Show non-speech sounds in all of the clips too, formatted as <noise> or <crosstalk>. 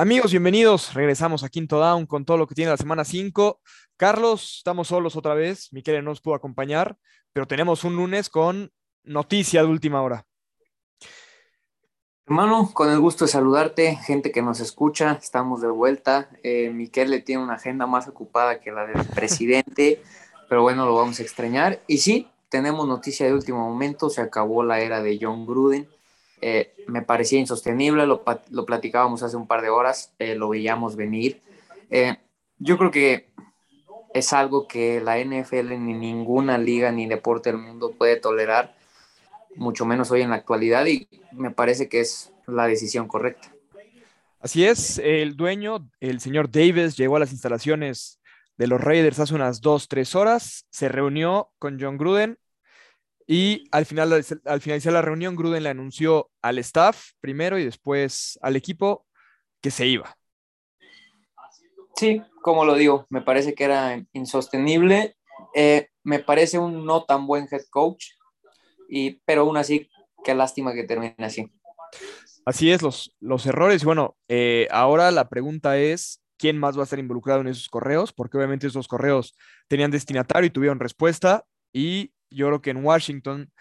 Amigos, bienvenidos. Regresamos a Quinto Down con todo lo que tiene la semana 5. Carlos, estamos solos otra vez. Miquel no nos pudo acompañar, pero tenemos un lunes con noticia de última hora. Hermano, con el gusto de saludarte, gente que nos escucha, estamos de vuelta. Eh, Miquel le tiene una agenda más ocupada que la del presidente, <laughs> pero bueno, lo vamos a extrañar. Y sí, tenemos noticia de último momento, se acabó la era de John Gruden. Eh, me parecía insostenible, lo, platicábamos hace un par de horas, eh, lo veíamos venir. Eh, yo creo que es algo que la NFL ni ninguna liga ni deporte del mundo puede tolerar mucho menos hoy en la actualidad y me parece que es la decisión correcta. Así es, el dueño, el señor Davis, llegó a las instalaciones de los Raiders hace unas dos, tres horas, se reunió con John Gruden y al, final, al finalizar la reunión, Gruden le anunció al staff primero y después al equipo que se iba. Sí, como lo digo, me parece que era insostenible. Eh, me parece un no tan buen head coach y, pero aún así, qué lástima que termine así. Así es, los, los errores. Bueno, eh, ahora la pregunta es, ¿quién más va a estar involucrado en esos correos? Porque obviamente esos correos tenían destinatario y tuvieron respuesta. Y yo creo que en Washington,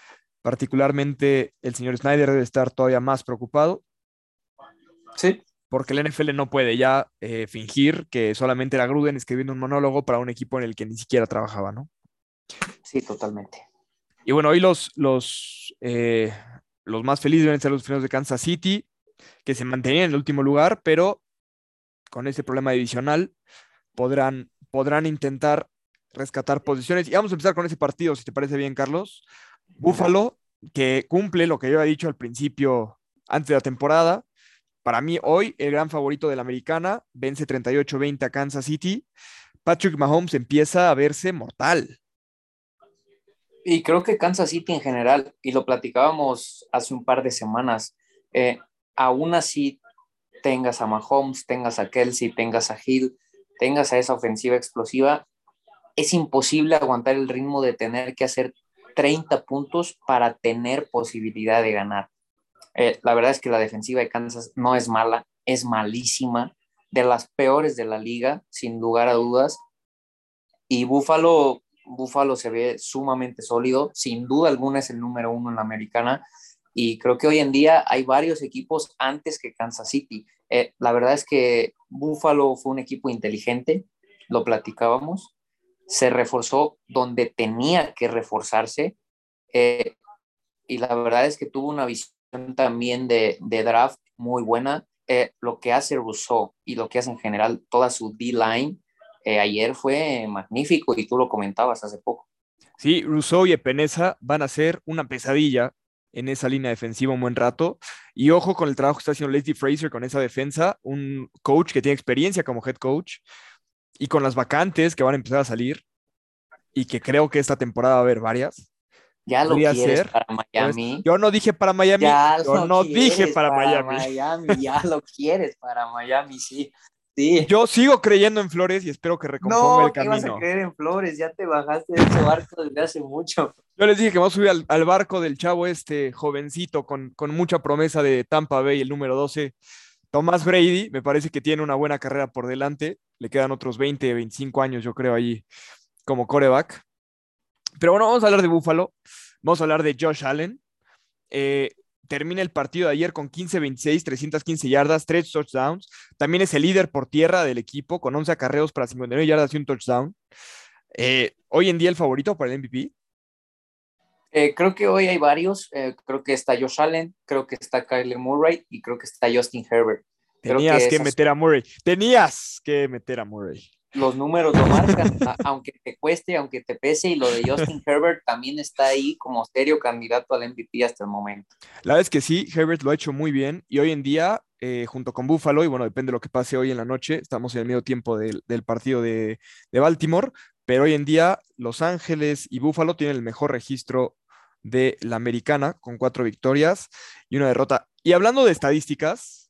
particularmente, el señor Snyder debe estar todavía más preocupado. Sí. Porque el NFL no puede ya eh, fingir que solamente era Gruden escribiendo un monólogo para un equipo en el que ni siquiera trabajaba, ¿no? Sí, totalmente. Y bueno, hoy los, los, eh, los más felices deben ser los frenos de Kansas City, que se mantenían en el último lugar, pero con ese problema divisional podrán, podrán intentar rescatar posiciones. Y vamos a empezar con ese partido, si te parece bien, Carlos. Búfalo, que cumple lo que yo había dicho al principio, antes de la temporada. Para mí, hoy, el gran favorito de la americana, vence 38-20 a Kansas City. Patrick Mahomes empieza a verse mortal. Y creo que Kansas City en general, y lo platicábamos hace un par de semanas, eh, aún así tengas a Mahomes, tengas a Kelsey, tengas a Hill, tengas a esa ofensiva explosiva, es imposible aguantar el ritmo de tener que hacer 30 puntos para tener posibilidad de ganar. Eh, la verdad es que la defensiva de Kansas no es mala, es malísima, de las peores de la liga, sin lugar a dudas. Y Buffalo Buffalo se ve sumamente sólido, sin duda alguna es el número uno en la americana y creo que hoy en día hay varios equipos antes que Kansas City. Eh, la verdad es que Buffalo fue un equipo inteligente, lo platicábamos, se reforzó donde tenía que reforzarse eh, y la verdad es que tuvo una visión también de, draft muy buena. Eh, lo que hace Rousseau y lo que hace en general toda su D-line eh, ayer fue magnífico y tú lo comentabas hace poco. Sí, Rousseau y Epenesa van a ser una pesadilla en esa línea defensiva un buen rato. Y ojo con el trabajo que está haciendo Leslie Fraser con esa defensa, un coach que tiene experiencia como head coach y con las vacantes que van a empezar a salir y que creo que esta temporada va a haber varias. Ya lo quieres para Miami. yo no dije para Miami. yo no dije para, para Miami. Miami. Ya <laughs> lo quieres para Miami, sí. Yo sigo creyendo en Flores y espero que recomponga el camino. No, vas a creer en Flores? Ya te bajaste de ese barco desde hace mucho. Yo les dije que vamos a subir al, barco del chavo este jovencito con, con, mucha promesa de Tampa Bay, el número 12, Tomás Brady. Me parece que tiene una buena carrera por delante. Le quedan otros 20, 25 años, yo creo, ahí como coreback. Pero bueno, vamos a hablar de Buffalo. Vamos a hablar de Josh Allen. Eh, termina el partido de ayer con 15-26, 315 yardas, 3 touchdowns. También es el líder por tierra del equipo con 11 acarreos para 59 yardas y un touchdown. Eh, hoy en día el favorito para el MVP. Eh, creo que hoy hay varios. Creo que está Josh Allen, creo que está Kyler Murray y creo que está Justin Herbert. Tenías que, meter a Murray. Tenías que meter a Murray los números lo marcan, aunque te cueste, aunque te pese, y lo de Justin Herbert también está ahí como serio candidato al MVP hasta el momento. La verdad es que sí, Herbert lo ha hecho muy bien, y hoy en día, eh, junto con Buffalo, y bueno, depende de lo que pase hoy en la noche, estamos en el medio tiempo del, partido de, de Baltimore, pero hoy en día Los Ángeles y Buffalo tienen el mejor registro de la americana, con cuatro victorias y una derrota. Y hablando de estadísticas,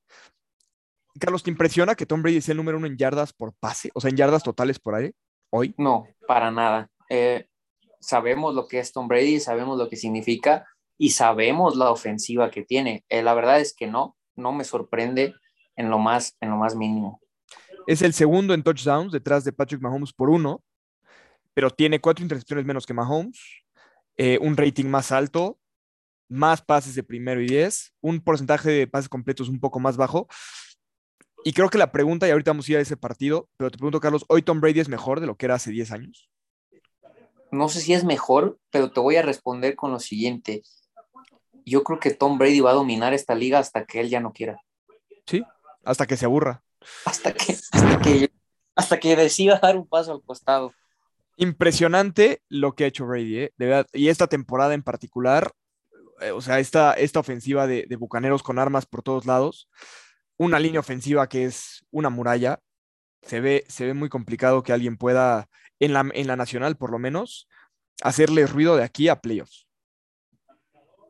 Carlos, ¿te impresiona que Tom Brady sea el número uno en yardas por pase? O sea, en yardas totales por ahí, hoy. No, para nada. Eh, sabemos lo que es Tom Brady, sabemos lo que significa y sabemos la ofensiva que tiene. Eh, la verdad es que no, no me sorprende. en lo más, en lo más mínimo. Es el segundo en touchdowns detrás de Patrick Mahomes por uno, pero tiene cuatro intercepciones menos que Mahomes, eh, un rating más alto, más pases de primero y diez, un porcentaje de pases completos un poco más bajo. Y creo que la pregunta, y ahorita vamos a ir a ese partido, pero te pregunto, Carlos, ¿hoy Tom Brady es mejor de lo que era hace 10 años? No sé si es mejor, pero te voy a responder con lo siguiente. Yo creo que Tom Brady va a dominar esta liga hasta que él ya no quiera. Sí, hasta que se aburra. Hasta que, hasta que, hasta que decida dar un paso al costado. Impresionante lo que ha hecho Brady, ¿eh? de verdad. Y esta temporada en particular, eh, o sea, esta, esta ofensiva de, de Bucaneros con armas por todos lados, una línea ofensiva que es una muralla, se ve, se ve muy complicado que alguien pueda, en la, en la nacional por lo menos, hacerle ruido de aquí a playoffs.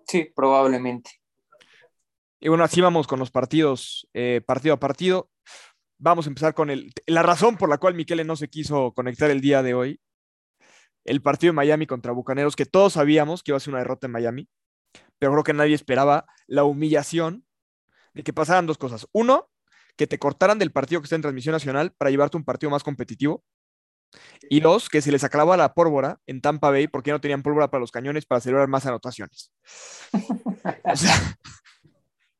Sí, probablemente. Y bueno, así vamos con los partidos, eh, partido a partido. Vamos a empezar con el, la razón por la cual Miquele no se quiso conectar el día de hoy. El partido de Miami contra Bucaneros, que todos sabíamos que iba a ser una derrota en Miami, pero creo que nadie esperaba la humillación de que pasaran dos cosas. Uno, que te cortaran del partido que está en transmisión nacional para llevarte un partido más competitivo. Y dos, que se les acababa la pólvora en Tampa Bay porque no tenían pólvora para los cañones para celebrar más anotaciones. <laughs>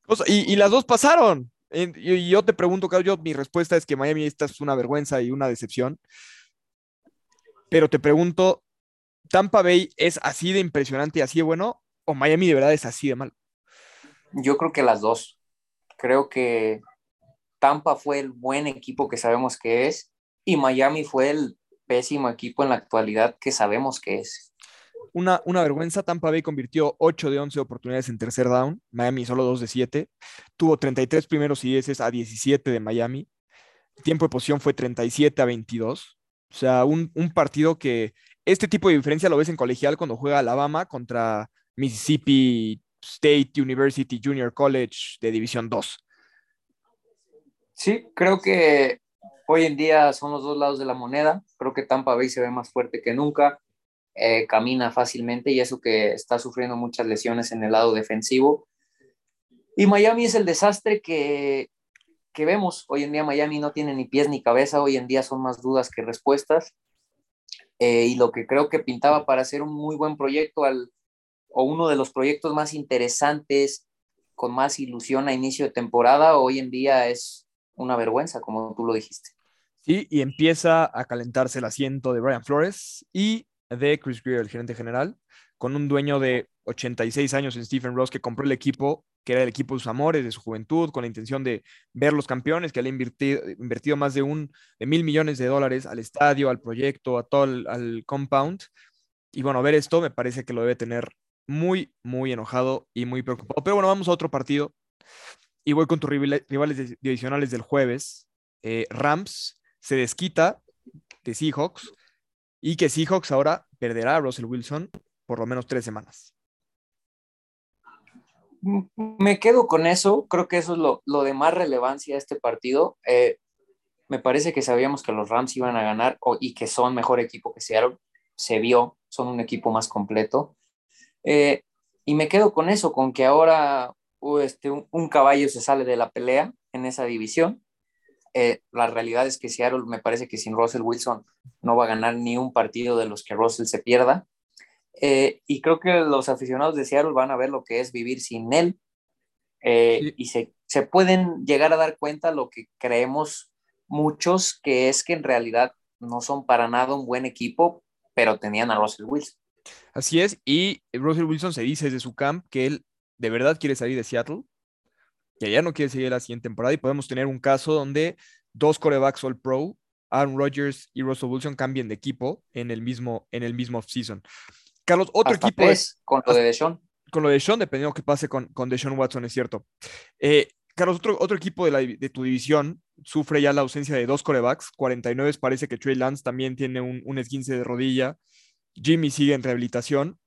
o sea, y, y, las dos pasaron. Y, yo te pregunto, Carlos, mi respuesta es que Miami esta es una vergüenza y una decepción. Pero te pregunto, ¿Tampa Bay es así de impresionante y así de bueno? ¿O Miami de verdad es así de mal? Yo creo que las dos. Creo que Tampa fue el buen equipo que sabemos que es y Miami fue el pésimo equipo en la actualidad que sabemos que es. Una, una vergüenza, Tampa Bay convirtió 8 de 11 oportunidades en tercer down, Miami solo 2 de 7, tuvo 33 primeros y 10 a 17 de Miami, tiempo de posición fue 37 a 22, o sea, un, un partido que este tipo de diferencia lo ves en colegial cuando juega Alabama contra Mississippi State University Junior College de División 2. Sí, creo que hoy en día son los dos lados de la moneda. Creo que Tampa Bay se ve más fuerte que nunca, eh, camina fácilmente y eso que está sufriendo muchas lesiones en el lado defensivo. Y Miami es el desastre que, que vemos. Hoy en día Miami no tiene ni pies ni cabeza, hoy en día son más dudas que respuestas. Eh, y lo que creo que pintaba para hacer un muy buen proyecto al, o uno de los proyectos más interesantes, con más ilusión a inicio de temporada, hoy en día es una vergüenza, como tú lo dijiste. Sí, y empieza a calentarse el asiento de Brian Flores y de Chris Greer, el gerente general, con un dueño de 86 años en Stephen Ross que compró el equipo, que era el equipo de sus amores, de su juventud, con la intención de ver los campeones, que había invertido, invertido más de un de mil millones de dólares al estadio, al proyecto, a todo el, al compound. Y bueno, ver esto me parece que lo debe tener muy, muy enojado y muy preocupado. Pero bueno, vamos a otro partido y voy con tus rivales divisionales del jueves. Eh, Rams se desquita de Seahawks y que Seahawks ahora perderá a Russell Wilson por lo menos tres semanas. Me quedo con eso, creo que eso es lo, de más relevancia a este partido. Eh, me parece que sabíamos que los Rams iban a ganar y que son mejor equipo que Seattle. Se vio, son un equipo más completo. Eh, y me quedo con eso, con que ahora este, un, caballo se sale de la pelea en esa división. Eh, la realidad es que Seattle me parece que sin Russell Wilson no va a ganar ni un partido de los que Russell se pierda. Eh, y creo que los aficionados de Seattle van a ver lo que es vivir sin él y se, se, pueden llegar a dar cuenta lo que creemos muchos, que es que en realidad no son para nada un buen equipo, pero tenían a Russell Wilson. Así es, y Russell Wilson se dice desde su camp que él de verdad quiere salir de Seattle, que ya no quiere seguir la siguiente temporada y podemos tener un caso donde dos corebacks All Pro, Aaron Rodgers y Russell Wilson cambien de equipo en el mismo, en el mismo off-season. Carlos, otro equipo es con lo de Deshaun. Con lo de Deshaun, dependiendo de qué pase con, con Deshaun Watson, es cierto. Eh, Carlos, otro, otro equipo de, la, de, tu división sufre ya la ausencia de dos corebacks. 49 parece que Trey Lance también tiene un, un esguince de rodilla. Jimmy sigue en rehabilitación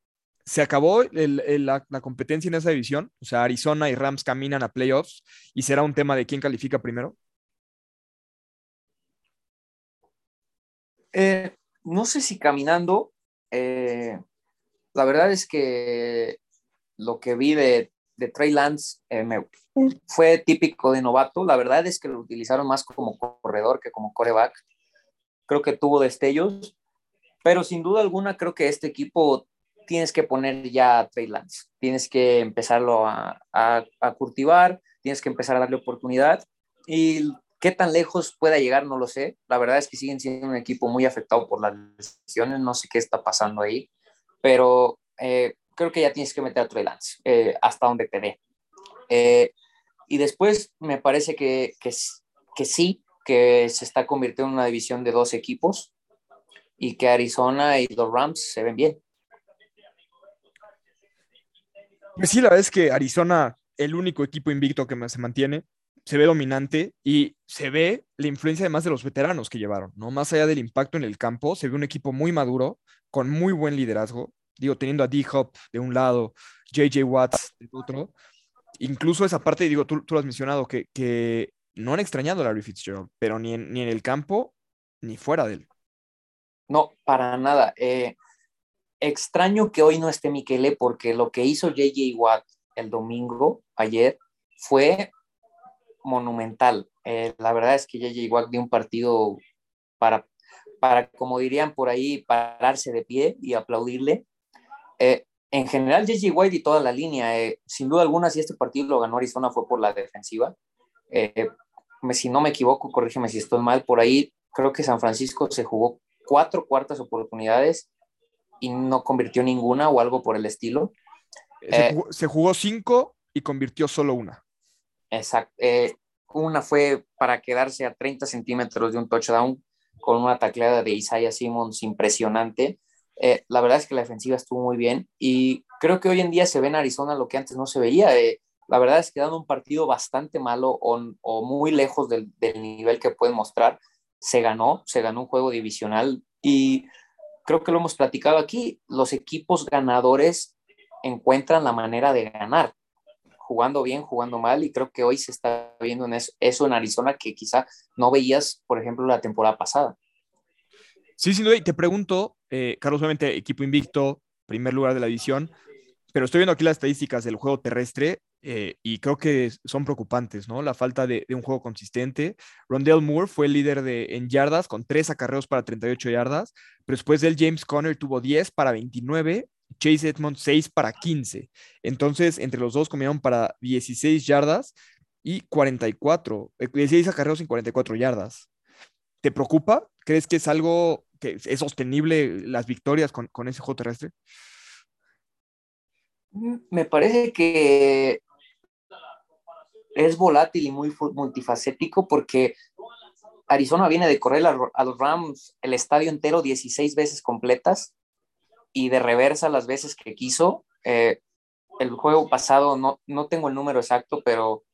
se acabó la, competencia en esa división, o sea, Arizona y Rams caminan a playoffs y será un tema de quién califica primero. Eh, no sé si caminando, eh, la verdad es que lo que vi de, de Trey Lance eh, fue típico de novato. La verdad es que lo utilizaron más como corredor que como coreback. Creo que tuvo destellos, pero sin duda alguna creo que este equipo tienes que poner ya a Trey Lance. Tienes que empezarlo a, a, cultivar, tienes que empezar a darle oportunidad. Y qué tan lejos pueda llegar, no lo sé. La verdad es que siguen siendo un equipo muy afectado por las lesiones. No sé qué está pasando ahí, pero eh, creo que ya tienes que meter a Trey Lance eh, hasta donde te dé. Eh, y después me parece que, que, que, sí, que se está convirtiendo en una división de dos equipos y que Arizona y los Rams se ven bien. Pues sí, la verdad es que Arizona, el único equipo invicto que se mantiene, se ve dominante y se ve la influencia además de los veteranos que llevaron, ¿no? Más allá del impacto en el campo, se ve un equipo muy maduro, con muy buen liderazgo, digo, teniendo a D-Hop de un lado, JJ Watts del otro. Incluso esa parte, digo, tú, lo has mencionado, que, que no han extrañado a Larry Fitzgerald, pero ni en, ni en el campo ni fuera de él. No, para nada. Eh, extraño que hoy no esté Miquele porque lo que hizo JJ Watt el domingo, ayer, fue monumental. Eh, la verdad es que JJ Watt dio un partido para, para, como dirían por ahí, pararse de pie y aplaudirle. Eh, en general, JJ White y toda la línea, eh, sin duda alguna, si este partido lo ganó Arizona fue por la defensiva. si no me equivoco, corrígeme si estoy mal, por ahí creo que San Francisco se jugó cuatro cuartas oportunidades y no convirtió ninguna o algo por el estilo. Se jugó, se jugó cinco y convirtió solo una. Exacto. Eh, una fue para quedarse a 30 centímetros de un touchdown con una tacleada de Isaiah Simmons impresionante. Eh, la verdad es que la defensiva estuvo muy bien y creo que hoy en día se ve en Arizona lo que antes no se veía. Eh, la verdad es que dando un partido bastante malo o, o muy lejos del, del, nivel que pueden mostrar, se ganó, se ganó un juego divisional y creo que lo hemos platicado aquí, los equipos ganadores encuentran la manera de ganar jugando bien, jugando mal, y creo que hoy se está viendo en eso, en Arizona que quizá no veías, por ejemplo, la temporada pasada. Sí, sin duda, y te pregunto, eh, Carlos, obviamente equipo invicto, primer lugar de la división, pero estoy viendo aquí las estadísticas del juego terrestre eh, y creo que son preocupantes, ¿no? La falta de, un juego consistente. Rondell Moore fue el líder de, en yardas con tres acarreos para 38 yardas, pero después del James Conner tuvo 10 para 29 Chase Edmond 6 para 15. Entonces, entre los dos comieron para 16 yardas y 44, 16 eh, acarreos en 44 yardas. ¿Te preocupa? ¿Crees que es algo que es sostenible las victorias con, con ese juego terrestre? Mm, me parece que es volátil y muy multifacético porque Arizona viene de correr a, los Rams el estadio entero 16 veces completas y de reversa las veces que quiso. Eh, el juego pasado, no, no tengo el número exacto, pero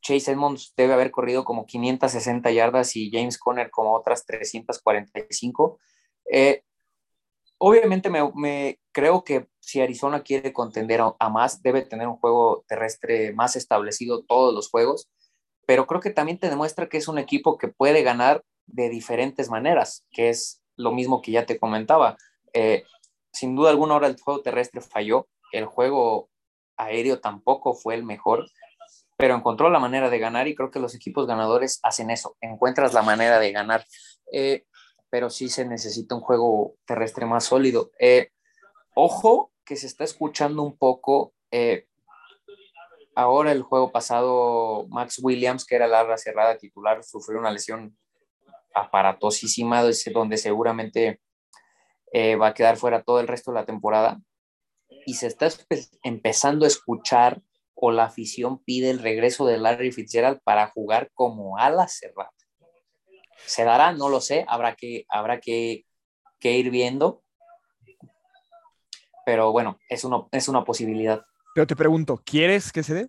Chase Edmonds debe haber corrido como 560 yardas y James Conner como otras 345. Eh, obviamente me, me, creo que si Arizona quiere contender a, más, debe tener un juego terrestre más establecido todos los juegos, pero creo que también te demuestra que es un equipo que puede ganar de diferentes maneras, que es lo mismo que ya te comentaba. Eh, sin duda alguna ahora el juego terrestre falló, el juego aéreo tampoco fue el mejor, pero encontró la manera de ganar y creo que los equipos ganadores hacen eso, encuentras la manera de ganar, eh, pero sí se necesita un juego terrestre más sólido. Eh, ojo que se está escuchando un poco, eh, ahora el juego pasado, Max Williams, que era la ala cerrada titular, sufrió una lesión aparatosísima, donde seguramente eh, va a quedar fuera todo el resto de la temporada. Y se está empezando a escuchar o la afición pide el regreso de Larry Fitzgerald para jugar como ala cerrada. ¿Se dará? No lo sé, habrá que, habrá que, que ir viendo. Pero bueno, es, uno, es una posibilidad. Pero te pregunto, ¿quieres que se dé?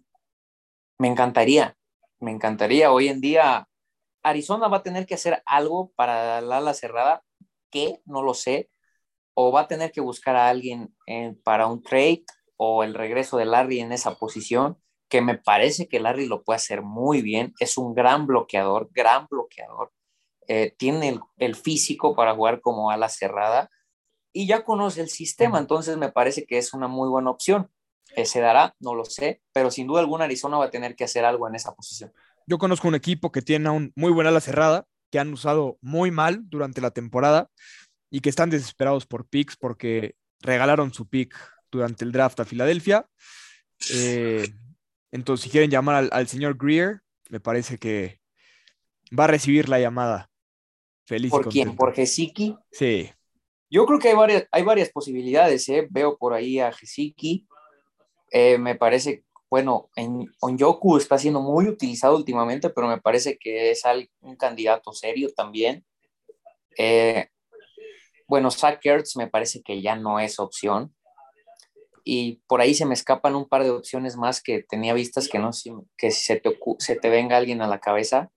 Me encantaría, me encantaría. Hoy en día, Arizona va a tener que hacer algo para la ala cerrada, que no lo sé, o va a tener que buscar a alguien para un trade o el regreso de Larry en esa posición, que me parece que Larry lo puede hacer muy bien. Es un gran bloqueador, gran bloqueador. Eh, tiene el, el, físico para jugar como ala cerrada y ya conoce el sistema, entonces me parece que es una muy buena opción. eh, se dará, no lo sé, pero sin duda alguna Arizona va a tener que hacer algo en esa posición. Yo conozco un equipo que tiene un muy buena ala cerrada, que han usado muy mal durante la temporada y que están desesperados por picks porque regalaron su pick durante el draft a Filadelfia. Eh, entonces, si quieren llamar al, al, señor Greer, me parece que va a recibir la llamada. Feliz. ¿Por quién? ¿Por Gesicki? Sí. Yo creo que hay varias, hay varias posibilidades. ¿eh? Veo por ahí a Gesicki. Eh, me parece, bueno, en Onyoku está siendo muy utilizado últimamente, pero me parece que es un candidato serio también. Eh, bueno, Zach me parece que ya no es opción. Y por ahí se me escapan un par de opciones más que tenía vistas que no que se te, se te venga alguien a la cabeza.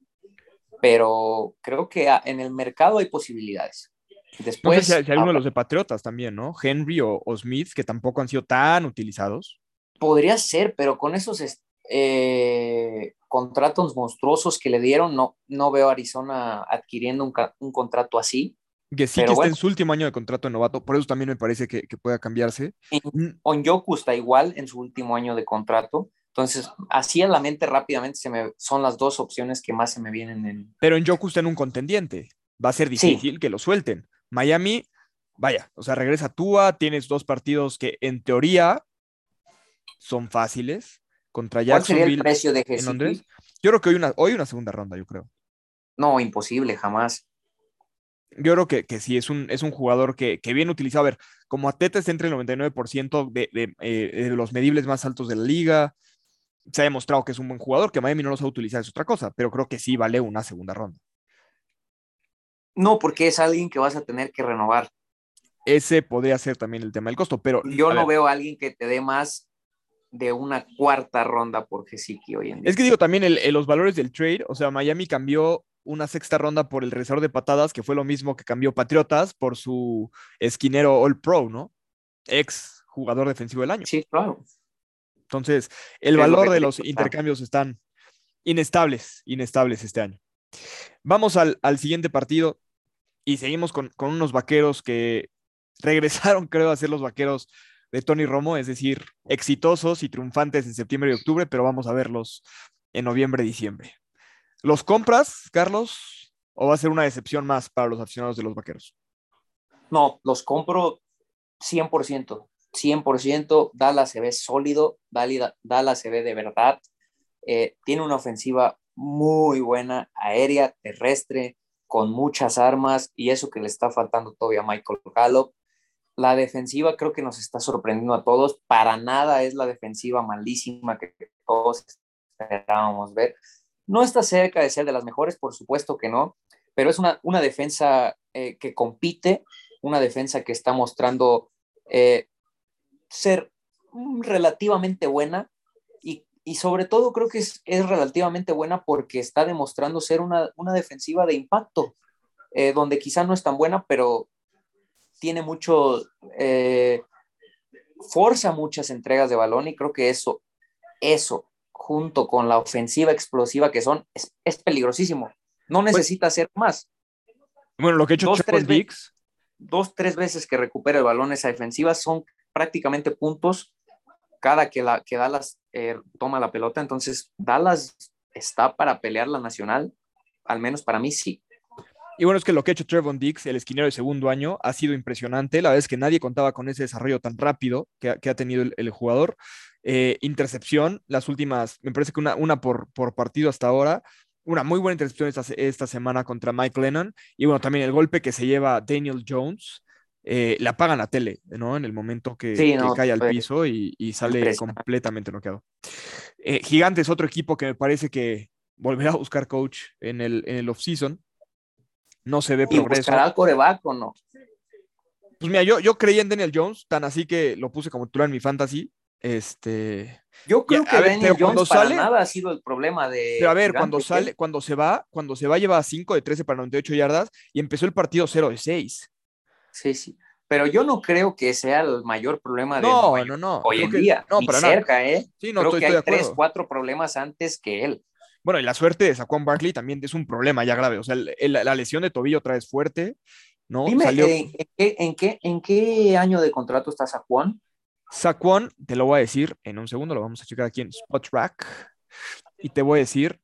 Pero creo que en el mercado hay posibilidades. Después, no sé si hay, alguno de los de Patriotas también, ¿no? Henry o, o, Smith, que tampoco han sido tan utilizados. Podría ser, pero con esos eh, contratos monstruosos que le dieron, no, no veo a Arizona adquiriendo un, un contrato así. Que sí que está en su último año de contrato de novato, por eso también me parece que, que pueda cambiarse. Mm. Onyoku está igual en su último año de contrato. Entonces, así a la mente rápidamente se me, son las dos opciones que más se me vienen en. Pero en Yoku está en un contendiente. Va a ser difícil sí. que lo suelten. Miami, vaya, o sea, regresa Tua, tienes dos partidos que en teoría son fáciles contra Jacksonville. ¿Cuál sería el precio de Jesús? Yo creo que hoy una, hoy una segunda ronda, yo creo. No, imposible, jamás. Yo creo que, que sí, es un, es un jugador que, que bien utilizado. A ver, como Ateta está entre el 99% de, de, eh, de, los medibles más altos de la liga, se ha demostrado que es un buen jugador, que Miami no lo sabe utilizar, es otra cosa, pero creo que sí vale una segunda ronda. No, porque es alguien que vas a tener que renovar. Ese podría ser también el tema del costo, pero... Yo no ver. veo a alguien que te dé más de una cuarta ronda por Gesicki hoy en día. Es que digo también el, el, los valores del trade, o sea, Miami cambió una sexta ronda por el reserva de patadas, que fue lo mismo que cambió Patriotas por su esquinero All Pro, ¿no? Ex jugador defensivo del año. Sí, claro. Entonces, el valor de los intercambios están inestables, inestables este año. Vamos al, siguiente partido y seguimos con, unos vaqueros que <laughs> regresaron, creo, a ser los vaqueros de Tony Romo, es decir, exitosos y triunfantes en septiembre y octubre, pero vamos a verlos en noviembre diciembre. ¿Los compras, Carlos? ¿O va a ser una decepción más para los aficionados de los vaqueros? No, los compro 100%. 100%. Dallas se ve sólido. Dallas se ve de verdad. Eh, tiene una ofensiva muy buena, aérea, terrestre, con muchas armas y eso que le está faltando todavía a Michael Gallup. La defensiva creo que nos está sorprendiendo a todos. Para nada es la defensiva malísima que todos esperábamos ver. No está cerca de ser de las mejores, por supuesto que no, pero es una, una defensa eh, que compite, una defensa que está mostrando eh, ser relativamente buena y, sobre todo creo que es, es, relativamente buena porque está demostrando ser una, una defensiva de impacto, eh, donde quizá no es tan buena, pero tiene mucho, eh, forza muchas entregas de balón y creo que eso, eso, junto con la ofensiva explosiva que son, es, es peligrosísimo. No necesita pues, hacer más. Bueno, lo que ha hecho dos, tres Dix. dos, tres veces que recupera el balón esa defensiva son prácticamente puntos cada que, la, que Dallas eh, toma la pelota. Entonces, Dallas está para pelear la nacional, al menos para mí sí. Y bueno, es que lo que ha hecho Trevon Dix, el esquinero de segundo año, ha sido impresionante. La verdad es que nadie contaba con ese desarrollo tan rápido que ha, que ha tenido el, jugador. Eh, intercepción, las últimas, me parece que una, una por, por partido hasta ahora. Una muy buena intercepción esta, esta semana contra Mike Lennon. Y bueno, también el golpe que se lleva Daniel Jones. Eh, la apagan la tele, ¿no? En el momento que, sí, no, que cae al piso y, y sale completamente noqueado. Eh, Gigantes, otro equipo que me parece que volverá a buscar coach en el, en el off-season. No se ve ¿Y progreso. ¿Buscará coreback o no? Pues mira, yo, yo creí en Daniel Jones, tan así que lo puse como titular en mi fantasy. Este. Yo creo que ver, Daniel Jones para sale, nada ha sido el problema de. Pero a ver, cuando sale, cuando se va, cuando se va, lleva 5 de 13 para 98 yardas y empezó el partido 0 de 6. Sí, sí. Pero yo no creo que sea el mayor problema de no, no, no. hoy en que, día. No, para cerca, nada. ¿eh? Sí, no, creo estoy, que hay estoy de tres, cuatro problemas antes que él. Bueno, y la suerte de Saquon Barkley también es un problema ya grave. O sea, el, el, la lesión de tobillo otra vez fuerte, ¿no? Dime, Salió... ¿en, qué, en, qué, ¿en qué año de contrato está Saquon? Saquon, te lo voy a decir en un segundo, lo vamos a checar aquí en Spotrack. Y te voy a decir.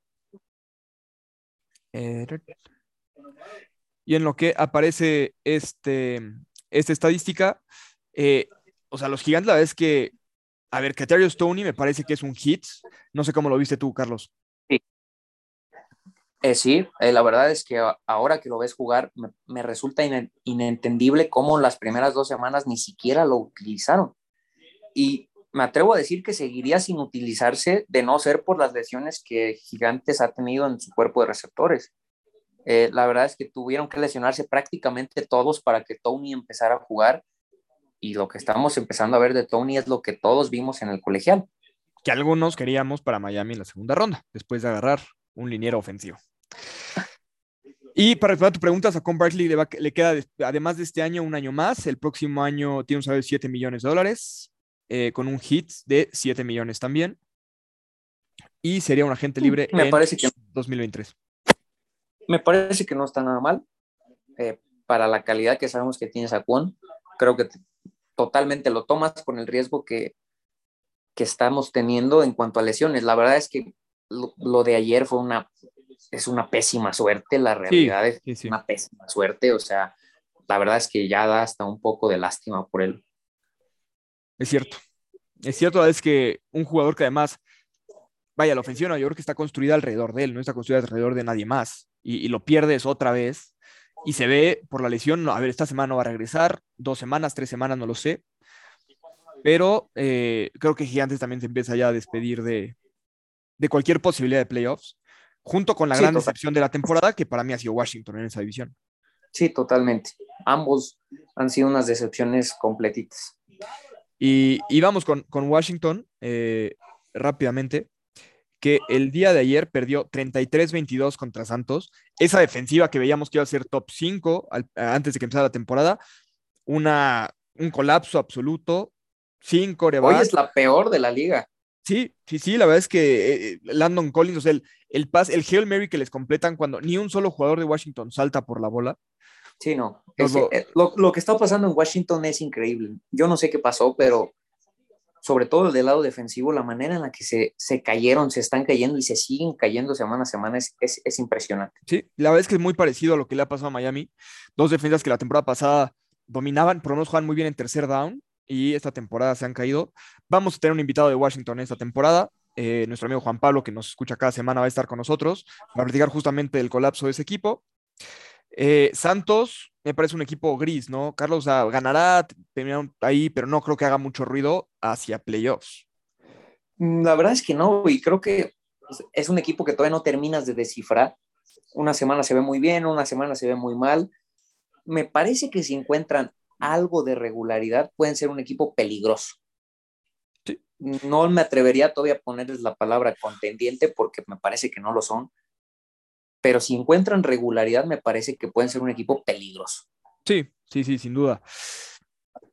Eh, y en lo que aparece este, esta estadística, eh, o sea, los gigantes, la verdad es que, a ver, Caterio Stoney me parece que es un hit. No sé cómo lo viste tú, Carlos. Sí, eh, sí eh, la verdad es que ahora que lo ves jugar, me, resulta inentendible cómo las primeras dos semanas ni siquiera lo utilizaron. Y me atrevo a decir que seguiría sin utilizarse de no ser por las lesiones que Gigantes ha tenido en su cuerpo de receptores. Eh, la verdad es que tuvieron que lesionarse prácticamente todos para que Tony empezara a jugar y lo que estamos empezando a ver de Tony es lo que todos vimos en el colegial. Que algunos queríamos para Miami en la segunda ronda, después de agarrar un liniero ofensivo. Y para responder a tu pregunta, a Con Barkley le, le, queda, además de este año, un año más. El próximo año tiene un salario de 7 millones de dólares, eh, con un hit de 7 millones también. Y sería un agente libre Me en parece que... 2023 me parece que no está nada mal. Eh, para la calidad que sabemos que tiene Saquon, creo que totalmente lo tomas con el riesgo que, que estamos teniendo en cuanto a lesiones. La verdad es que lo, de ayer fue una, es una pésima suerte, la realidad es una pésima suerte, o sea, la verdad es que ya da hasta un poco de lástima por él. Es cierto, es cierto, es que un jugador que además, vaya, la ofensiva de Nueva York está construida alrededor de él, no está construida alrededor de nadie más y, lo pierdes otra vez y se ve por la lesión, a ver, esta semana no va a regresar, dos semanas, tres semanas, no lo sé, pero eh, creo que Gigantes también se empieza ya a despedir de, de cualquier posibilidad de playoffs, junto con la gran decepción de la temporada, que para mí ha sido Washington en esa división. Sí, totalmente. Ambos han sido unas decepciones completitas. Y, y vamos con, con Washington eh, rápidamente que el día de ayer perdió 33-22 contra Santos. Esa defensiva que veíamos que iba a ser top 5 antes de que empezara la temporada, una, un colapso absoluto, sin coreback. Hoy es la peor de la liga. Sí, sí, sí, la verdad es que eh, Landon Collins, o sea, el, el pas, el Hail Mary que les completan cuando ni un solo jugador de Washington salta por la bola. Sí, no. Eh, lo, lo, que está pasando en Washington es increíble. Yo no sé qué pasó, pero sobre todo del lado defensivo, la manera en la que se, se cayeron, se están cayendo y se siguen cayendo semana a semana es, es, impresionante. Sí, la verdad es que es muy parecido a lo que le ha pasado a Miami. Dos defensas que la temporada pasada dominaban, por lo menos juegan muy bien en tercer down y esta temporada se han caído. Vamos a tener un invitado de Washington esta temporada. Eh, nuestro amigo Juan Pablo, que nos escucha cada semana, va a estar con nosotros para platicar justamente del colapso de ese equipo. Eh, Santos me parece un equipo gris, ¿no? Carlos ganará, ahí, pero no creo que haga mucho ruido hacia playoffs. Mm, la verdad es que no, y creo que es un equipo que todavía no terminas de descifrar. Una semana se ve muy bien, una semana se ve muy mal. Me parece que si encuentran algo de regularidad, pueden ser un equipo peligroso. No me atrevería todavía a ponerles la palabra contendiente porque me parece que no lo son, pero si encuentran regularidad, me parece que pueden ser un equipo peligroso. Sí, sí, sí, sin duda.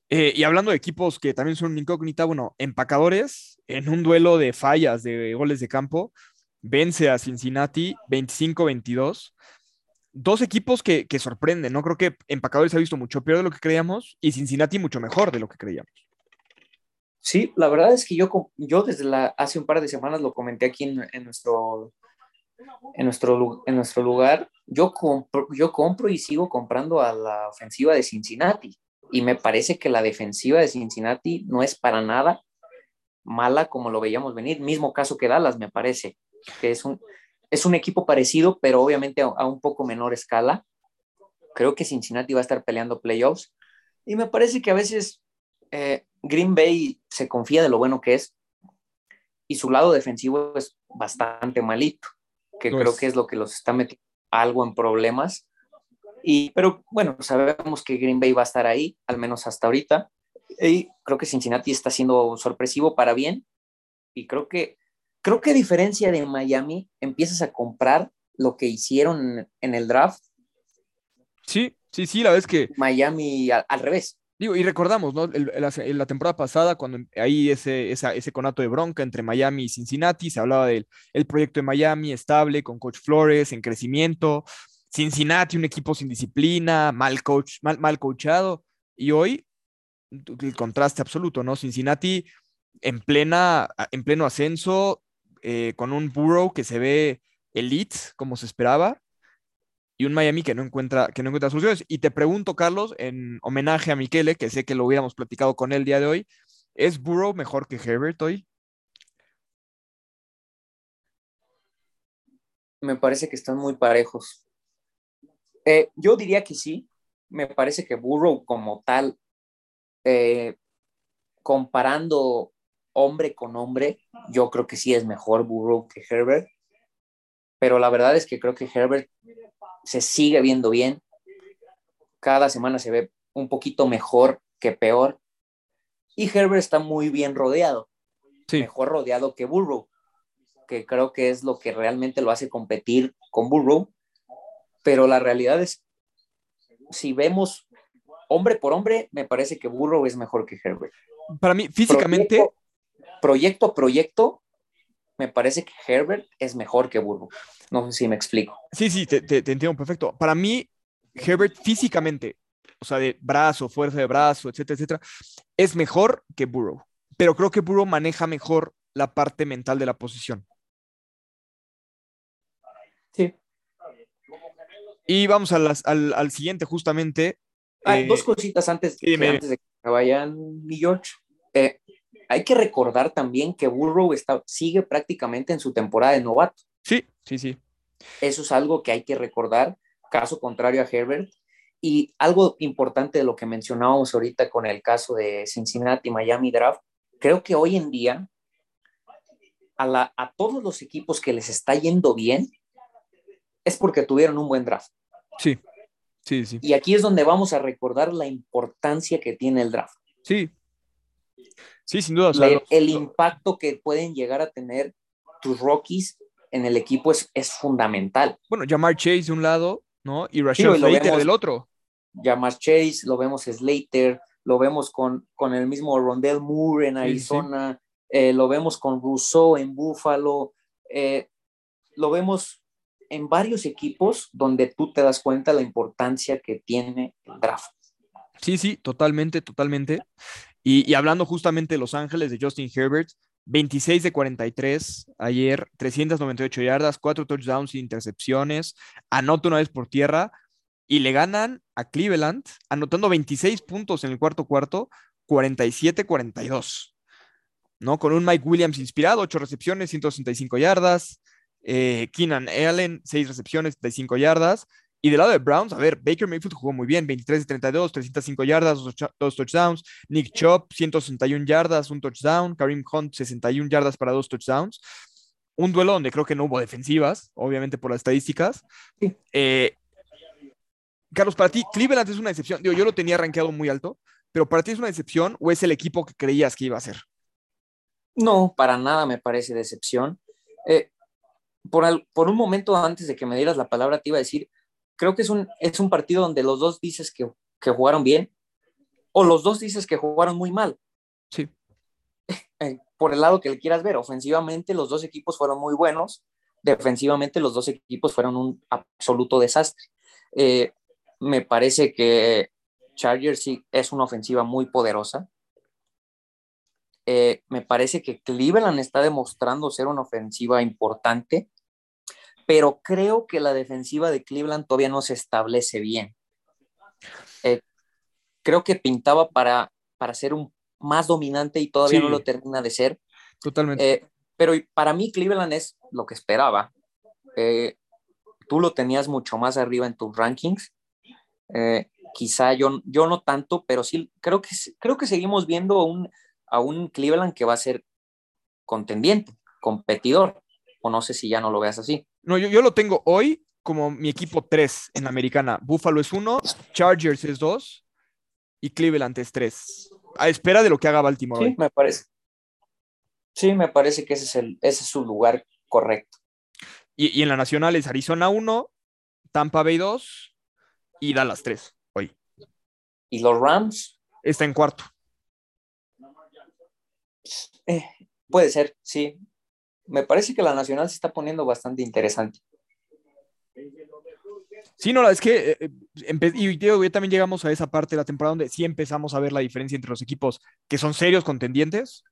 Eh, y hablando de equipos que también son incógnita, bueno, empacadores, en un duelo de fallas de goles de campo, vence a Cincinnati 25-22. Dos equipos que, que, sorprenden, ¿no? Creo que Empacadores ha visto mucho peor de lo que creíamos y Cincinnati mucho mejor de lo que creíamos. Sí, la verdad es que yo, yo desde la, hace un par de semanas lo comenté aquí en, en nuestro en nuestro, en nuestro lugar, yo compro, yo compro y sigo comprando a la ofensiva de Cincinnati. Y me parece que la defensiva de Cincinnati no es para nada mala como lo veíamos venir. Mismo caso que Dallas, me parece, que es un, es un equipo parecido, pero obviamente a, un poco menor escala. Creo que Cincinnati va a estar peleando playoffs. Y me parece que a veces eh, Green Bay se confía de lo bueno que es y su lado defensivo es bastante malito que creo que es lo que los está metiendo algo en problemas. Y, pero bueno, sabemos que Green Bay va a estar ahí, al menos hasta ahorita. Y creo que Cincinnati está siendo sorpresivo para bien. Y creo que, creo que a diferencia de Miami, empiezas a comprar lo que hicieron en el draft. Sí, sí, sí, la vez que. Miami al revés. Y recordamos, ¿no? la, temporada pasada, cuando ahí ese, ese conato de bronca entre Miami y Cincinnati, se hablaba del el proyecto de Miami estable, con Coach Flores, en crecimiento. Cincinnati, un equipo sin disciplina, mal, coach, mal, mal coachado. Y hoy el contraste absoluto, ¿no? Cincinnati en, plena, en pleno ascenso, eh, con un Burrow que se ve elite, como se esperaba, y un Miami que no encuentra, que no encuentra soluciones. Y te pregunto, Carlos, en homenaje a Miquele, que sé que lo hubiéramos platicado con él el día de hoy, ¿es Burrow mejor que Herbert hoy? Me parece que están muy parejos. Eh, yo diría que sí. Me parece que Burrow como tal, eh, comparando hombre con hombre, yo creo que sí es mejor Burrow que Herbert. Pero la verdad es que creo que Herbert se sigue viendo bien. Cada semana se ve un poquito mejor que peor. Y Herbert está muy bien rodeado. Mejor rodeado que Burrow, que creo que es lo que realmente lo hace competir con Burrow. Pero la realidad es, si vemos hombre por hombre, me parece que Burrow es mejor que Herbert. Para mí, físicamente. Proyecto a proyecto, me parece que Herbert es mejor que Burrow. No sé si me explico. Sí, sí, te, entiendo perfecto. Para mí, Herbert físicamente, o sea, de brazo, fuerza de brazo, etcétera, etcétera, es mejor que Burrow. Pero creo que Burrow maneja mejor la parte mental de la posición. Sí. Y vamos al, siguiente, justamente. Hay dos cositas antes, antes de que vayan, mi George. Eh, hay que recordar también que Burrow está, sigue prácticamente en su temporada de novato. Sí, sí, sí. Eso es algo que hay que recordar, caso contrario a Herbert. Y algo importante de lo que mencionábamos ahorita con el caso de Cincinnati, Miami Draft, creo que hoy en día a, a todos los equipos que les está yendo bien es porque tuvieron un buen draft. Sí, sí, sí. Y aquí es donde vamos a recordar la importancia que tiene el draft. Sí, Sí, sin duda. el impacto que pueden llegar a tener tus Rockies en el equipo es, es fundamental. Bueno, Jamar Chase de un lado, ¿no? Y Rashad Slater del otro. Jamar Chase, lo vemos Slater, lo vemos con, con el mismo Rondell Moore en Arizona, eh, lo vemos con Rousseau en Buffalo, eh, lo vemos en varios equipos donde tú te das cuenta la importancia que tiene el draft. Sí, sí, totalmente, totalmente. Y, hablando justamente de Los Ángeles, de Justin Herbert, 26 de 43 ayer, 398 yardas, 4 touchdowns y intercepciones, anota una vez por tierra y le ganan a Cleveland, anotando 26 puntos en el cuarto cuarto, 47-42. ¿no? Con un Mike Williams inspirado, 8 recepciones, 165 yardas. Eh, Keenan Allen, 6 recepciones, 35 yardas. Y del lado de Browns, a ver, Baker Mayfield jugó muy bien, 23 de 32, 305 yardas, dos, touchdowns. Nick Chop, 161 yardas, un touchdown. Kareem Hunt, 61 yardas para dos touchdowns. Un duelo donde creo que no hubo defensivas, obviamente por las estadísticas. Eh, Carlos, para ti, Cleveland es una excepción. Digo, yo lo tenía rankeado muy alto, pero para ti es una excepción o es el equipo que creías que iba a ser? No, para nada me parece decepción. Eh, por, por un momento antes de que me dieras la palabra, te iba a decir, creo que es un, es un partido donde los dos dices que, que jugaron bien o los dos dices que jugaron muy mal. Sí. <laughs> Eh, por el lado que le quieras ver, ofensivamente los dos equipos fueron muy buenos, defensivamente los dos equipos fueron un absoluto desastre. Eh, me parece que Chargers sí es una ofensiva muy poderosa. Eh, me parece que Cleveland está demostrando ser una ofensiva importante pero creo que la defensiva de Cleveland todavía no se establece bien. Eh, creo que pintaba para, para ser un más dominante y todavía no lo termina de ser. Totalmente. Eh, pero para mí Cleveland es lo que esperaba. Eh, tú lo tenías mucho más arriba en tus rankings. quizá yo, yo no tanto, pero sí creo que, creo que seguimos viendo un, a un Cleveland que va a ser contendiente, competidor, o no sé si ya no lo veas así. No, yo, lo tengo hoy como mi equipo 3 en la americana. Buffalo es 1, Chargers es 2 y Cleveland es 3. A espera de lo que haga Baltimore. Sí, me parece. Sí, me parece que ese es, el, ese es su lugar correcto. Y, en la nacional es Arizona 1, Tampa Bay 2 y Dallas 3 hoy. ¿Y los Rams? Está en cuarto. Eh, puede ser, sí me parece que la nacional se está poniendo bastante interesante. Sí, no, es que, eh, y yo, también llegamos a esa parte de la temporada donde sí empezamos a ver la diferencia entre los equipos que son serios contendientes,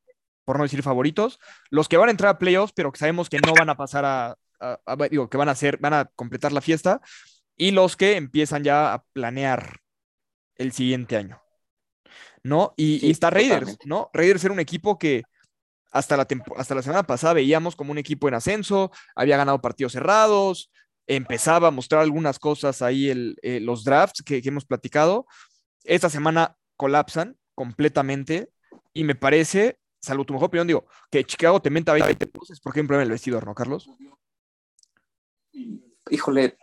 por no decir favoritos, los que van a entrar a playoffs, pero que sabemos que no van a pasar a, digo, que van a hacer, van a completar la fiesta, y los que empiezan ya a planear el siguiente año. ¿No? Y, está Raiders, ¿no? Raiders era un equipo que hasta la, hasta la semana pasada veíamos como un equipo en ascenso, había ganado partidos cerrados, empezaba a mostrar algunas cosas ahí eh, los drafts que, hemos platicado. Esta semana colapsan completamente y me parece, salvo tu mejor opinión, digo, que Chicago te menta 20 poses, por ejemplo, en el vestidor, ¿no, Carlos? Híjole,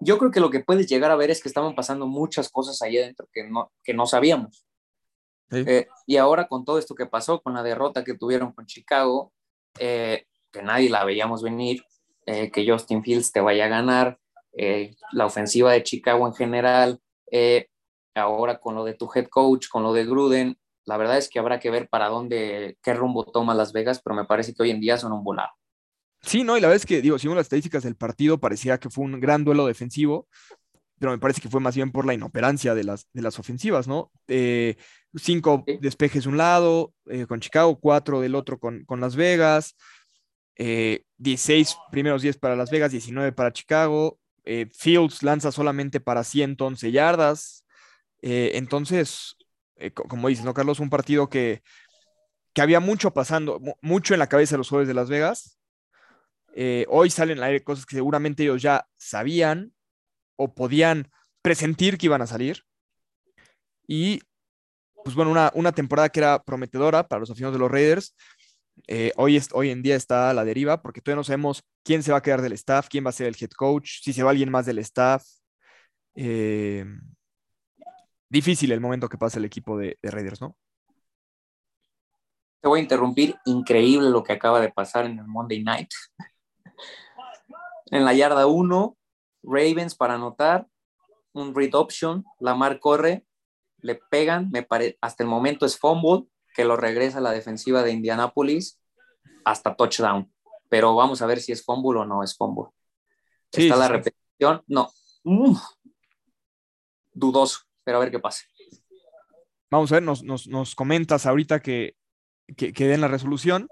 yo creo que lo que puedes llegar a ver es que estaban pasando muchas cosas ahí adentro que no, que no sabíamos. Eh, y ahora con todo esto que pasó, con la derrota que tuvieron con Chicago, eh, que nadie la veíamos venir, eh, que Justin Fields te vaya a ganar, la ofensiva de Chicago en general, ahora con lo de tu head coach, con lo de Gruden, la verdad es que habrá que ver para dónde, qué rumbo toma Las Vegas, pero me parece que hoy en día son un volado. Sí, no, y la verdad es que, digo, si las estadísticas del partido, parecía que fue un gran duelo defensivo, pero me parece que fue más bien por la inoperancia de las, de las ofensivas, ¿no? Eh, cinco despejes de un lado eh, con Chicago, cuatro del otro con, Las Vegas, 16 eh, primeros 10 para Las Vegas, 19 para Chicago, Fields lanza solamente para 111 yardas, entonces, como dices, ¿no, Carlos? Un partido que, que había mucho pasando, mucho en la cabeza de los jugadores de Las Vegas, hoy salen al aire cosas que seguramente ellos ya sabían, o podían presentir que iban a salir. Y, pues bueno, una, temporada que era prometedora para los aficionados de los Raiders. Eh, hoy, es, hoy en día está a la deriva porque todavía no sabemos quién se va a quedar del staff, quién va a ser el head coach, si se va alguien más del staff. Eh, difícil el momento que pasa el equipo de, de Raiders, ¿no? Te voy a interrumpir. Increíble lo que acaba de pasar en el Monday Night. en la yarda 1, Ravens para anotar, un read option, Lamar corre, le pegan, me hasta el momento es fumble, que lo regresa la defensiva de Indianapolis hasta touchdown. Pero vamos a ver si es fumble o no es fumble. Está la repetición, no, dudoso, pero a ver qué pasa. Vamos a ver, nos, comentas ahorita que, que, den la resolución.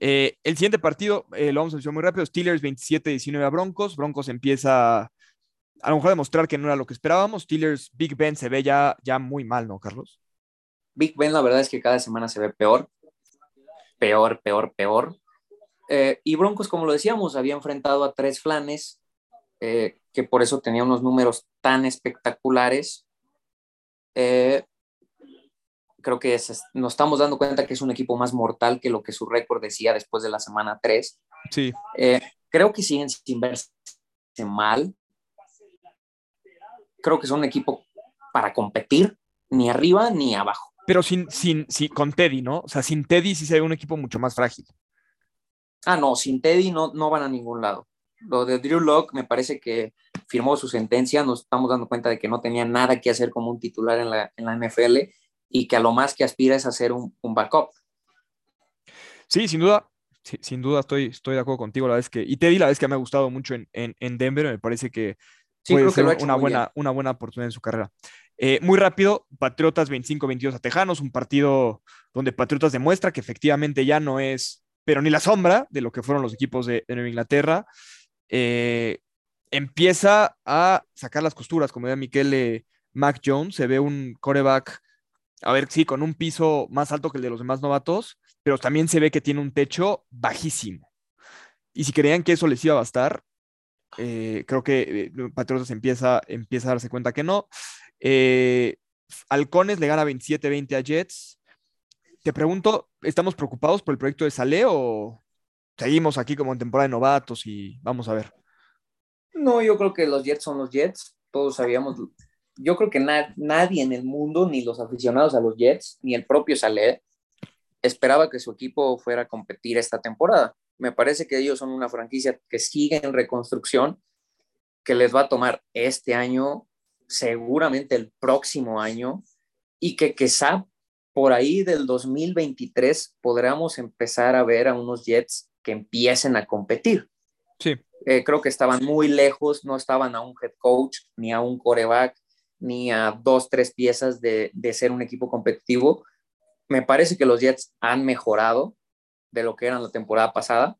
Eh, el siguiente partido, eh, lo vamos a decir muy rápido, Steelers 27-19 a Broncos. Broncos empieza a lo mejor demostrar que no era lo que esperábamos. Steelers, Big Ben se ve ya, ya muy mal, ¿no, Carlos? Big Ben la verdad es que cada semana se ve peor, peor, peor, peor. Eh, y Broncos, como lo decíamos, había enfrentado a tres flanes, que por eso tenía unos números tan espectaculares creo que nos estamos dando cuenta que es un equipo más mortal que lo que su récord decía después de la semana 3. Sí. Eh, creo que siguen sin verse mal. Creo que son un equipo para competir, ni arriba ni abajo. Pero sin, sin, sin, con Teddy, ¿no? O sea, sin Teddy sí se ve un equipo mucho más frágil. Ah, no, sin Teddy no, no van a ningún lado. Lo de Drew Locke me parece que firmó su sentencia, nos estamos dando cuenta de que no tenía nada que hacer como un titular en la, en la NFL y que a lo más que aspira es hacer un, un backup. Sí, sin duda, sin duda estoy, estoy de acuerdo contigo. La vez que, y Teddy, la vez que me ha gustado mucho en, en, Denver, me parece que puede ser una, buena, una buena oportunidad en su carrera. Eh, muy rápido, Patriotas 25-22 a Tejanos, un partido donde Patriotas demuestra que efectivamente ya no es, pero ni la sombra de lo que fueron los equipos de, Nueva Inglaterra. Eh, empieza a sacar las costuras, como decía Miquel Mac Jones, se ve un coreback a ver, sí, con un piso más alto que el de los demás novatos, pero también se ve que tiene un techo bajísimo. Y si creían que eso les iba a bastar, eh, creo que eh, Patriotas empieza, empieza a darse cuenta que no. Eh, Halcones le gana 27-20 a Jets. Te pregunto, ¿estamos preocupados por el proyecto de Sale o seguimos aquí como en temporada de novatos y vamos a ver? No, yo creo que los Jets son los Jets. Todos sabíamos yo creo que nadie en el mundo, ni los aficionados a los Jets, ni el propio Saleh, esperaba que su equipo fuera a competir esta temporada. Me parece que ellos son una franquicia que sigue en reconstrucción, que les va a tomar este año, seguramente el próximo año, y que quizá por ahí del 2023 podremos empezar a ver a unos Jets que empiecen a competir. Sí. Eh, creo que estaban muy lejos, no estaban a un head coach, ni a un coreback, ni a dos, tres piezas de, de ser un equipo competitivo. Me parece que los Jets han mejorado de lo que eran la temporada pasada,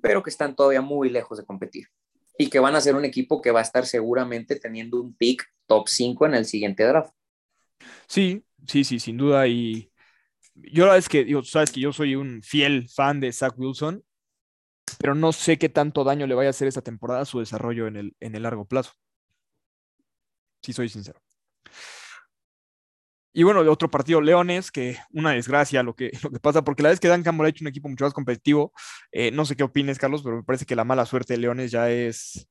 pero que están todavía muy lejos de competir y que van a ser un equipo que va a estar seguramente teniendo un pick top 5 en el siguiente draft. Sí, sí, sí, sin duda. Y yo la verdad es que, digo, sabes que yo soy un fiel fan de Zach Wilson, pero no sé qué tanto daño le vaya a hacer esta temporada a su desarrollo en el, en el largo plazo. Sí, soy sincero. Y bueno, de otro partido, Leones, que una desgracia lo que, <laughs> lo que pasa, porque la vez que Dan Campbell ha hecho un equipo mucho más competitivo, eh, no sé qué opines, Carlos, pero me parece que la mala suerte de Leones ya es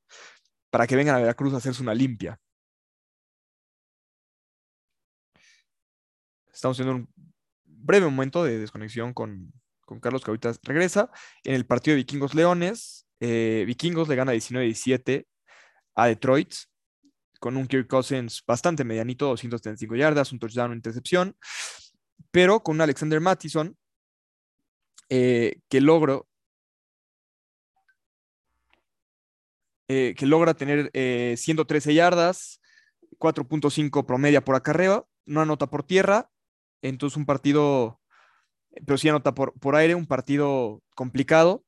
para que vengan a Veracruz a hacerse una limpia. Estamos teniendo un breve momento de desconexión con, Carlos, que ahorita regresa. En el partido de Vikingos Leones, eh, Vikingos le gana 19-17 a Detroit con un Kirk Cousins bastante medianito, 235 yardas, un touchdown, una intercepción, pero con un Alexander Mattison eh, que logró eh, que logra tener 113 yardas, 4.5 promedia por acarreo, no anota por tierra, entonces un partido, pero sí anota por, por aire, un partido complicado.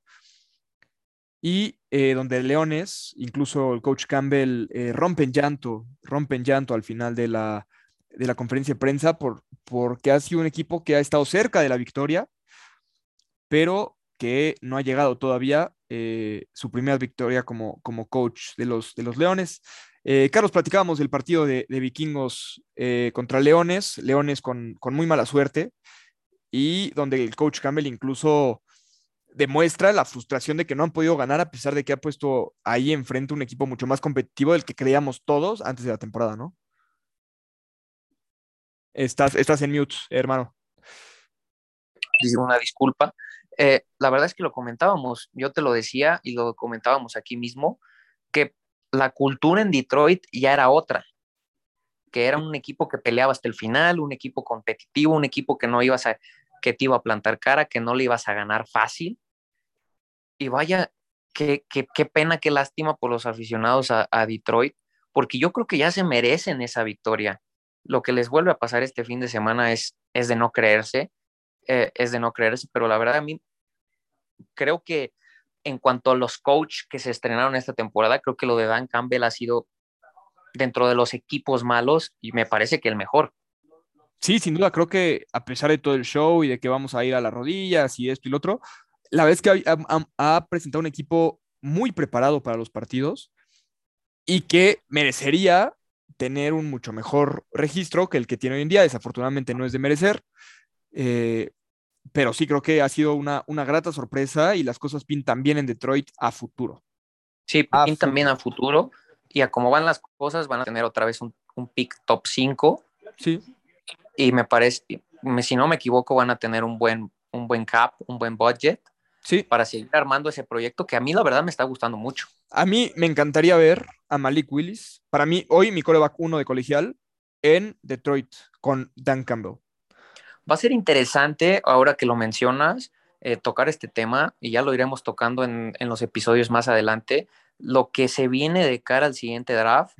Y eh, donde Leones, incluso el coach Campbell, eh, rompen llanto, rompen llanto al final de la, de la conferencia de prensa por, porque ha sido un equipo que ha estado cerca de la victoria, pero que no ha llegado todavía eh, su primera victoria como, como coach de los, de los Leones. Eh, Carlos, platicábamos del partido de, vikingos eh, contra Leones, Leones con, muy mala suerte, y donde el coach Campbell incluso demuestra la frustración de que no han podido ganar a pesar de que ha puesto ahí enfrente un equipo mucho más competitivo del que creíamos todos antes de la temporada, ¿no? Estás, estás en mute, hermano. Una disculpa. Eh, la verdad es que lo comentábamos, yo te lo decía y lo comentábamos aquí mismo, que la cultura en Detroit ya era otra, que era un equipo que peleaba hasta el final, un equipo competitivo, un equipo que no ibas a, que te iba a plantar cara, que no le ibas a ganar fácil. Y vaya, qué, qué, qué pena, qué lástima por los aficionados a, Detroit, porque yo creo que ya se merecen esa victoria. Lo que les vuelve a pasar este fin de semana es, es de no creerse, eh, es de no creerse, pero la verdad a mí creo que en cuanto a los coaches que se estrenaron esta temporada, creo que lo de Dan Campbell ha sido dentro de los equipos malos y me parece que el mejor. Sí, sin duda, creo que a pesar de todo el show y de que vamos a ir a las rodillas y esto y lo otro, la vez que ha, presentado un equipo muy preparado para los partidos y que merecería tener un mucho mejor registro que el que tiene hoy en día. Desafortunadamente no es de merecer. Eh, pero sí creo que ha sido una, una grata sorpresa y las cosas pintan bien en Detroit a futuro. Sí, pintan bien a futuro y a cómo van las cosas van a tener otra vez un, un pick top 5. Sí. Y me parece, si no me equivoco, van a tener un buen, un buen cap, un buen budget. Sí. Para seguir armando ese proyecto que a mí la verdad me está gustando mucho. A mí me encantaría ver a Malik Willis. Para mí, hoy mi coreback uno de colegial en Detroit con Dan Campbell. Va a ser interesante, ahora que lo mencionas, eh, tocar este tema y ya lo iremos tocando en, los episodios más adelante, lo que se viene de cara al siguiente draft,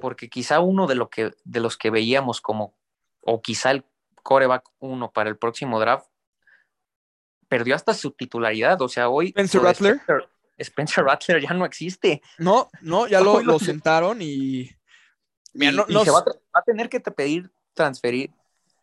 porque quizá uno de, lo que, de los que veíamos como, o quizá el coreback uno para el próximo draft, perdió hasta su titularidad, o sea, hoy... Spencer Rattler. Spencer, Rattler ya no existe. No, no, ya lo, <laughs> lo sentaron y... no, se va a, tener que pedir transferir,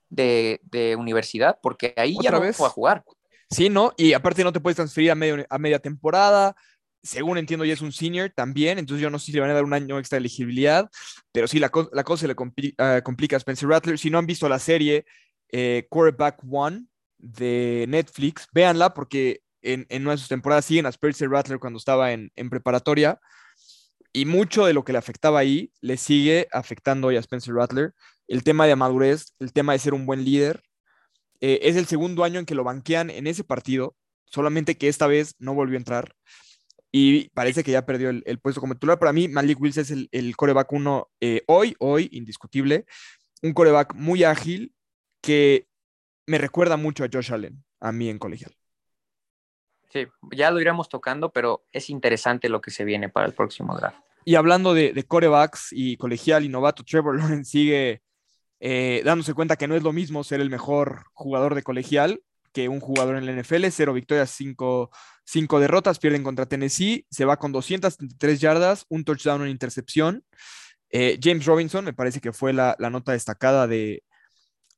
de, universidad, porque ahí ya no fue a jugar. Sí, ¿no? Y aparte no te puedes transferir a, medio, a media temporada. Según entiendo, ya es un senior también, entonces yo no sé si le van a dar un año extra de elegibilidad, pero sí, la, la cosa se le ah, complica a Spencer Rattler. Si no han visto la serie eh, Quarterback One de Netflix, véanla porque en, en una de sus temporadas siguen a Spencer Rattler cuando estaba en, en preparatoria y mucho de lo que le afectaba ahí le sigue afectando hoy a Spencer Rattler el tema de madurez, el tema de ser un buen líder. Eh, es el segundo año en que lo banquean en ese partido, solamente que esta vez no volvió a entrar y parece que ya perdió el, puesto como titular. Para mí, Malik Wills es el, coreback uno eh, hoy, hoy, indiscutible. Un coreback muy ágil que me recuerda mucho a Josh Allen, a mí en colegial. Sí, ya lo iremos tocando, pero es interesante lo que se viene para el próximo draft. Y hablando de, de corebacks y colegial y novato, Trevor Lawrence sigue eh, dándose cuenta que no es lo mismo ser el mejor jugador de colegial que un jugador en la NFL, cero victorias, cinco, cinco derrotas, pierden contra Tennessee, se va con 233 yardas, un touchdown, una intercepción. Eh, James Robinson me parece que fue la, nota destacada de,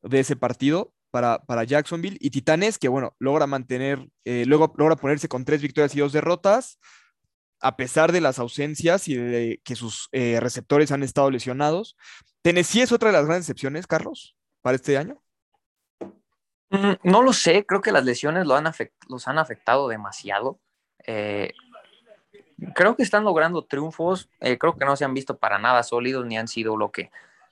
ese partido para, Jacksonville y Titanes, que bueno, logra mantener, eh, luego logra ponerse con tres victorias y dos derrotas, a pesar de las ausencias y de que sus eh, receptores han estado lesionados. ¿Tennessee es otra de las grandes excepciones, Carlos, para este año? Mm, no lo sé, creo que las lesiones lo han los han afectado demasiado. Eh, creo que están logrando triunfos, creo que no se han visto para nada sólidos ni han sido lo que,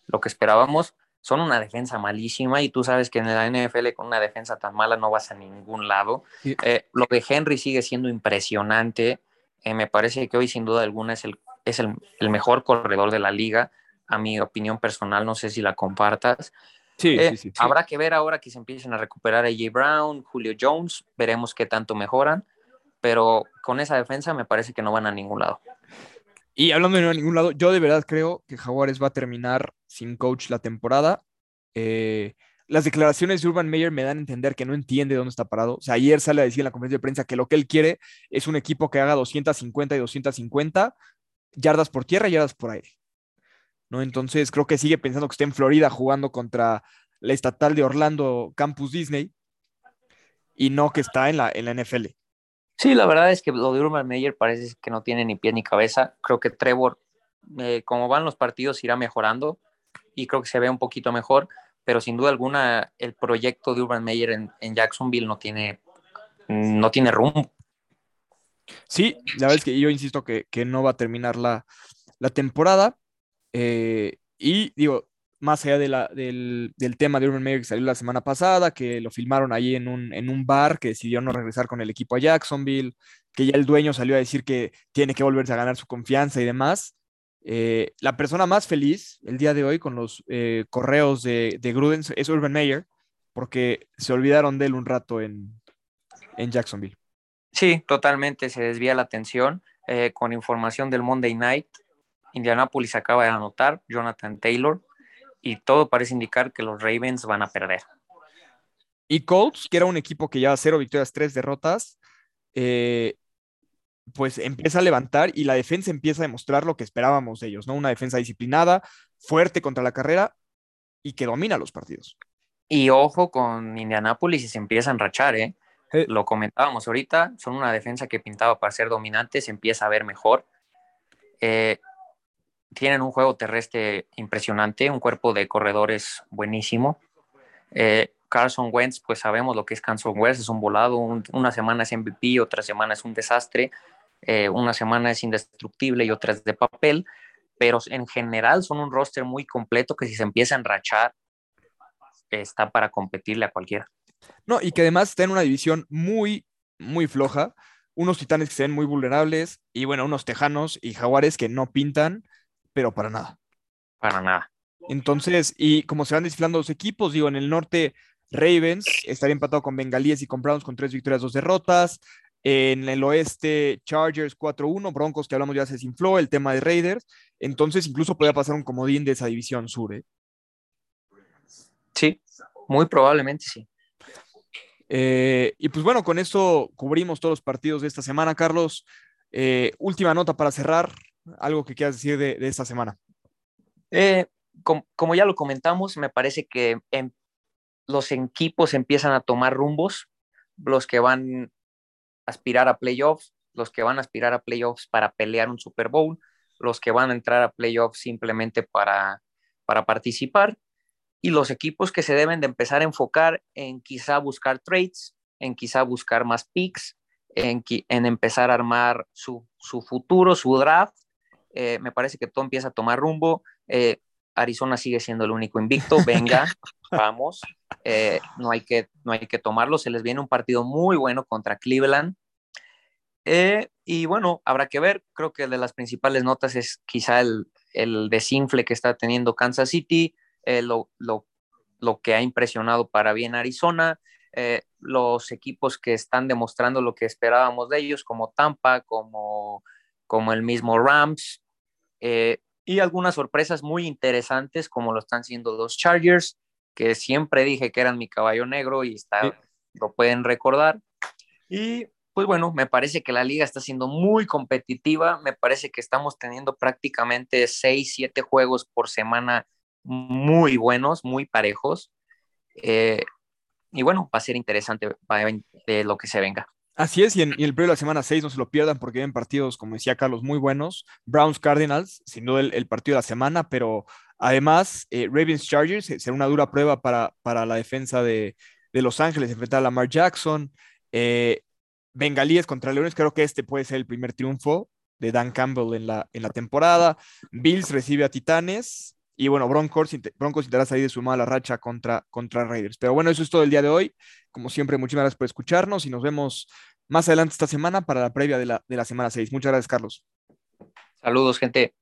lo que esperábamos. Son una defensa malísima y tú sabes que en la NFL con una defensa tan mala no vas a ningún lado. lo de Henry sigue siendo impresionante. Eh, me parece que hoy sin duda alguna es, el, es el, mejor corredor de la liga, a mi opinión personal, no sé si la compartas. Eh, sí, Habrá que ver ahora que se empiecen a recuperar a J. Brown, Julio Jones, veremos qué tanto mejoran, pero con esa defensa me parece que no van a ningún lado. Y hablando de no ningún lado, yo de verdad creo que Jaguares va a terminar sin coach la temporada. Eh, las declaraciones de Urban Meyer me dan a entender que no entiende dónde está parado. O sea, ayer sale a decir en la conferencia de prensa que lo que él quiere es un equipo que haga 250 y 250 yardas por tierra y yardas por aire. ¿No? Entonces creo que sigue pensando que está en Florida jugando contra la estatal de Orlando Campus Disney y no que está en la, en la NFL. Sí, la verdad es que lo de Urban Meyer parece que no tiene ni pie ni cabeza. Creo que Trevor, eh, como van los partidos, irá mejorando y creo que se ve un poquito mejor pero sin duda alguna el proyecto de Urban Meyer en, Jacksonville no tiene, no tiene rumbo. Sí, la verdad es que yo insisto que, no va a terminar la, temporada. Eh, y digo, más allá de la, del, tema de Urban Meyer que salió la semana pasada, que lo filmaron ahí en un, en un bar, que decidió no regresar con el equipo a Jacksonville, que ya el dueño salió a decir que tiene que volverse a ganar su confianza y demás. Eh, la persona más feliz el día de hoy con los eh, correos de, Gruden es Urban Meyer, porque se olvidaron de él un rato en, Jacksonville. Sí, totalmente, se desvía la atención eh, con información del Monday Night. Indianapolis acaba de anotar, Jonathan Taylor, y todo parece indicar que los Ravens van a perder. Y Colts, que era un equipo que lleva cero victorias, tres derrotas, pues empieza a levantar y la defensa empieza a demostrar lo que esperábamos de ellos, ¿no? Una defensa disciplinada, fuerte contra la carrera y que domina los partidos. Y ojo con Indianápolis y se empieza a enrachar, ¿eh? Lo comentábamos ahorita, son una defensa que pintaba para ser dominante, se empieza a ver mejor. Eh, tienen un juego terrestre impresionante, un cuerpo de corredores buenísimo. Eh, Carson Wentz, pues sabemos lo que es Carson Wentz, es un volado, una semana es MVP, otra semana es un desastre. Eh, una semana es indestructible y otra es de papel, pero en general son un roster muy completo que si se empieza a enrachar, está para competirle a cualquiera. No, y que además está en una división muy, muy floja. Unos titanes que se ven muy vulnerables y bueno, unos tejanos y jaguares que no pintan, pero para nada. Para nada. Entonces, y como se van desfilando los equipos, digo, en el norte Ravens estaría empatado con Bengalíes y con Browns con tres victorias, dos derrotas. En el oeste, Chargers 4-1, Broncos, que hablamos ya se desinfló, el tema de Raiders. Entonces, incluso podría pasar un comodín de esa división sur. ¿eh? Sí, muy probablemente sí. Eh, y pues bueno, con esto cubrimos todos los partidos de esta semana, Carlos. Eh, última nota para cerrar, algo que quieras decir de, esta semana. como, ya lo comentamos, me parece que los equipos empiezan a tomar rumbos, los que van aspirar a playoffs, los que van a aspirar a playoffs para pelear un Super Bowl, los que van a entrar a playoffs simplemente para, para participar y los equipos que se deben de empezar a enfocar en quizá buscar trades, en quizá buscar más picks, en, en empezar a armar su, su futuro, su draft. Eh, me parece que todo empieza a tomar rumbo. Eh, Arizona sigue siendo el único invicto. Venga, <laughs> vamos. Eh, no, hay que, no hay que tomarlo. Se les viene un partido muy bueno contra Cleveland. Y bueno, habrá que ver. Creo que de las principales notas es quizá el, el desinfle que está teniendo Kansas City, lo, lo, lo, que ha impresionado para bien Arizona. los equipos que están demostrando lo que esperábamos de ellos, como Tampa, como, como el mismo Rams, eh, y algunas sorpresas muy interesantes, como lo están siendo los Chargers, que siempre dije que eran mi caballo negro y está, lo pueden recordar. Y pues bueno, me parece que la liga está siendo muy competitiva, me parece que estamos teniendo prácticamente 6, 7 juegos por semana muy buenos, muy parejos. Eh, y bueno, va a ser interesante de lo que se venga. Así es, y en, el periodo de la semana 6 no se lo pierdan porque vienen partidos, como decía Carlos, muy buenos. Browns Cardinals, sin duda el, partido de la semana, pero además eh, Ravens Chargers eh, será una dura prueba para, para la defensa de, Los Ángeles, enfrentar a Lamar Jackson. Bengalíes contra Leones, creo que este puede ser el primer triunfo de Dan Campbell en la, en la temporada. Bills recibe a Titanes. Y bueno, Broncos, Broncos intentará salir de su mala racha contra, contra Raiders. Pero bueno, eso es todo el día de hoy. Como siempre, muchísimas gracias por escucharnos y nos vemos más adelante esta semana para la previa de la, de la semana 6. Muchas gracias, Carlos. Saludos, gente.